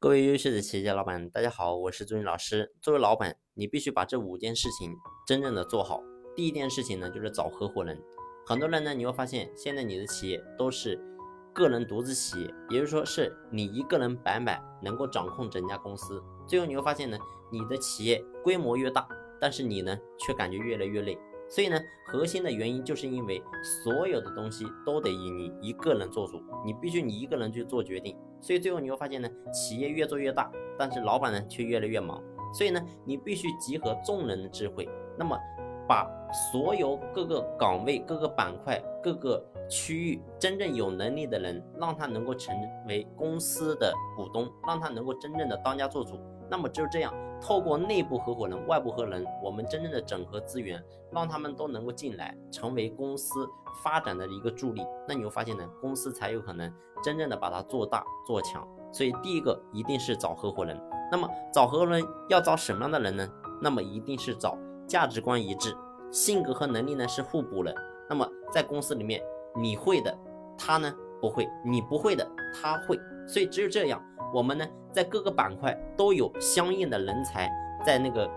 各位优秀的企业家老板，大家好，我是朱云老师。作为老板，你必须把这五件事情真正的做好。第一件事情呢，就是找合伙人。很多人呢，你会发现现在你的企业都是个人独资企业，也就是说是你一个人白买能够掌控整家公司。最后你会发现呢，你的企业规模越大，但是你呢却感觉越来越累。所以呢，核心的原因就是因为所有的东西都得以你一个人做主，你必须你一个人去做决定。所以最后你会发现呢，企业越做越大，但是老板呢却越来越忙。所以呢，你必须集合众人的智慧，那么把所有各个岗位、各个板块、各个区域真正有能力的人，让他能够成为公司的股东，让他能够真正的当家做主。那么只有这样，透过内部合伙人、外部合伙人，我们真正的整合资源，让他们都能够进来，成为公司发展的一个助力。那你会发现呢，公司才有可能真正的把它做大做强。所以第一个一定是找合伙人。那么找合伙人要找什么样的人呢？那么一定是找价值观一致、性格和能力呢是互补的。那么在公司里面，你会的，他呢不会；你不会的，他会。所以只有这样。我们呢，在各个板块都有相应的人才在那个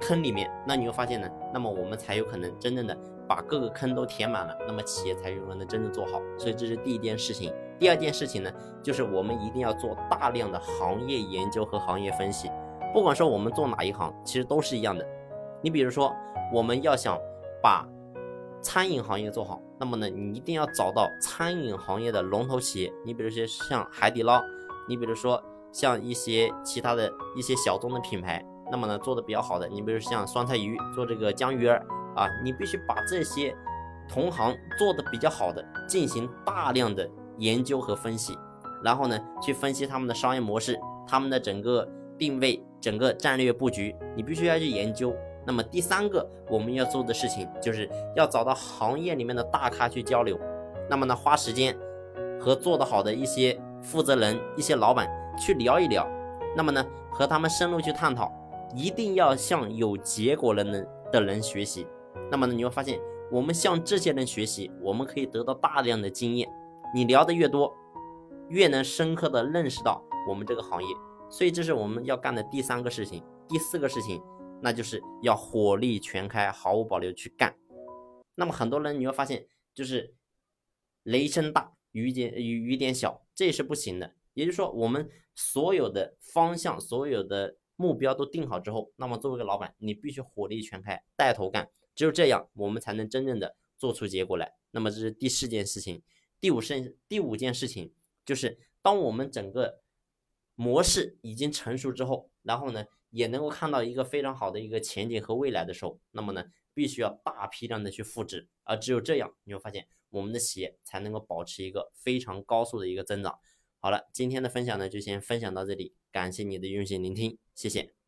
坑里面，那你会发现呢，那么我们才有可能真正的把各个坑都填满了，那么企业才有可能真正做好。所以这是第一件事情。第二件事情呢，就是我们一定要做大量的行业研究和行业分析。不管说我们做哪一行，其实都是一样的。你比如说，我们要想把餐饮行业做好，那么呢，你一定要找到餐饮行业的龙头企业。你比如说像海底捞。你比如说像一些其他的一些小众的品牌，那么呢做的比较好的，你比如像酸菜鱼做这个江鱼儿啊，你必须把这些同行做的比较好的进行大量的研究和分析，然后呢去分析他们的商业模式、他们的整个定位、整个战略布局，你必须要去研究。那么第三个我们要做的事情就是要找到行业里面的大咖去交流，那么呢花时间和做得好的一些。负责人一些老板去聊一聊，那么呢，和他们深入去探讨，一定要向有结果的人的人学习。那么呢，你会发现，我们向这些人学习，我们可以得到大量的经验。你聊的越多，越能深刻的认识到我们这个行业。所以这是我们要干的第三个事情。第四个事情，那就是要火力全开，毫无保留去干。那么很多人你会发现，就是雷声大。雨点雨雨点小，这也是不行的。也就是说，我们所有的方向、所有的目标都定好之后，那么作为一个老板，你必须火力全开，带头干。只有这样，我们才能真正的做出结果来。那么这是第四件事情。第五事第五件事情就是，当我们整个模式已经成熟之后，然后呢，也能够看到一个非常好的一个前景和未来的时候，那么呢，必须要大批量的去复制。而只有这样，你会发现。我们的企业才能够保持一个非常高速的一个增长。好了，今天的分享呢就先分享到这里，感谢你的用心聆听，谢谢。